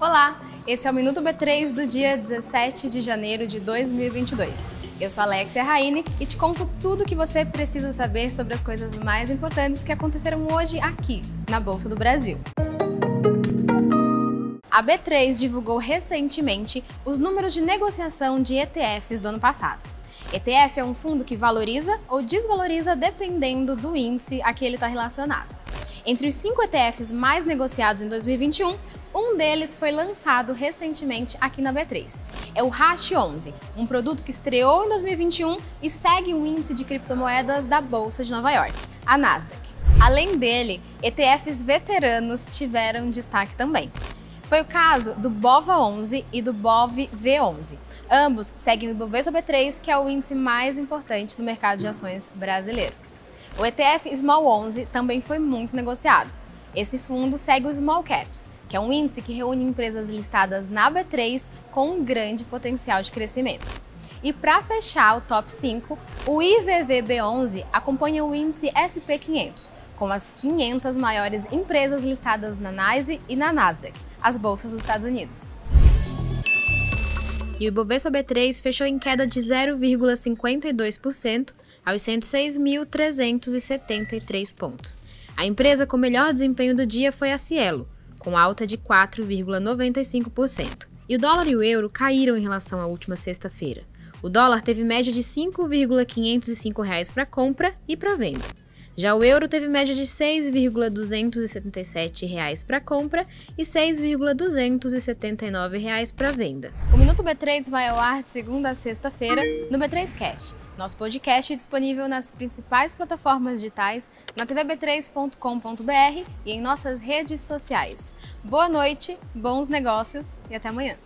Olá, esse é o Minuto B3 do dia 17 de janeiro de 2022. Eu sou Alexia Raine e te conto tudo o que você precisa saber sobre as coisas mais importantes que aconteceram hoje aqui, na Bolsa do Brasil. A B3 divulgou recentemente os números de negociação de ETFs do ano passado. ETF é um fundo que valoriza ou desvaloriza dependendo do índice a que ele está relacionado. Entre os cinco ETFs mais negociados em 2021, um deles foi lançado recentemente aqui na B3. É o Hash 11, um produto que estreou em 2021 e segue o índice de criptomoedas da Bolsa de Nova York, a Nasdaq. Além dele, ETFs veteranos tiveram destaque também. Foi o caso do BOVA11 e do BOV V11. Ambos seguem o Ibovespa B3, que é o índice mais importante no mercado de ações brasileiro. O ETF Small 11 também foi muito negociado. Esse fundo segue o Small Caps, que é um índice que reúne empresas listadas na B3 com um grande potencial de crescimento. E para fechar o top 5, o IVVB11 acompanha o índice SP500, com as 500 maiores empresas listadas na NYSE e na Nasdaq, as bolsas dos Estados Unidos. E o Ibovespa B3 fechou em queda de 0,52% aos 106.373 pontos. A empresa com melhor desempenho do dia foi a Cielo, com alta de 4,95%. E o dólar e o euro caíram em relação à última sexta-feira. O dólar teve média de R$ 5,505 para compra e para venda. Já o euro teve média de R$ 6,277 para compra e R$ 6,279 para venda. O Minuto B3 vai ao de segunda a sexta-feira no B3 Cash. Nosso podcast é disponível nas principais plataformas digitais, na tvb3.com.br e em nossas redes sociais. Boa noite, bons negócios e até amanhã.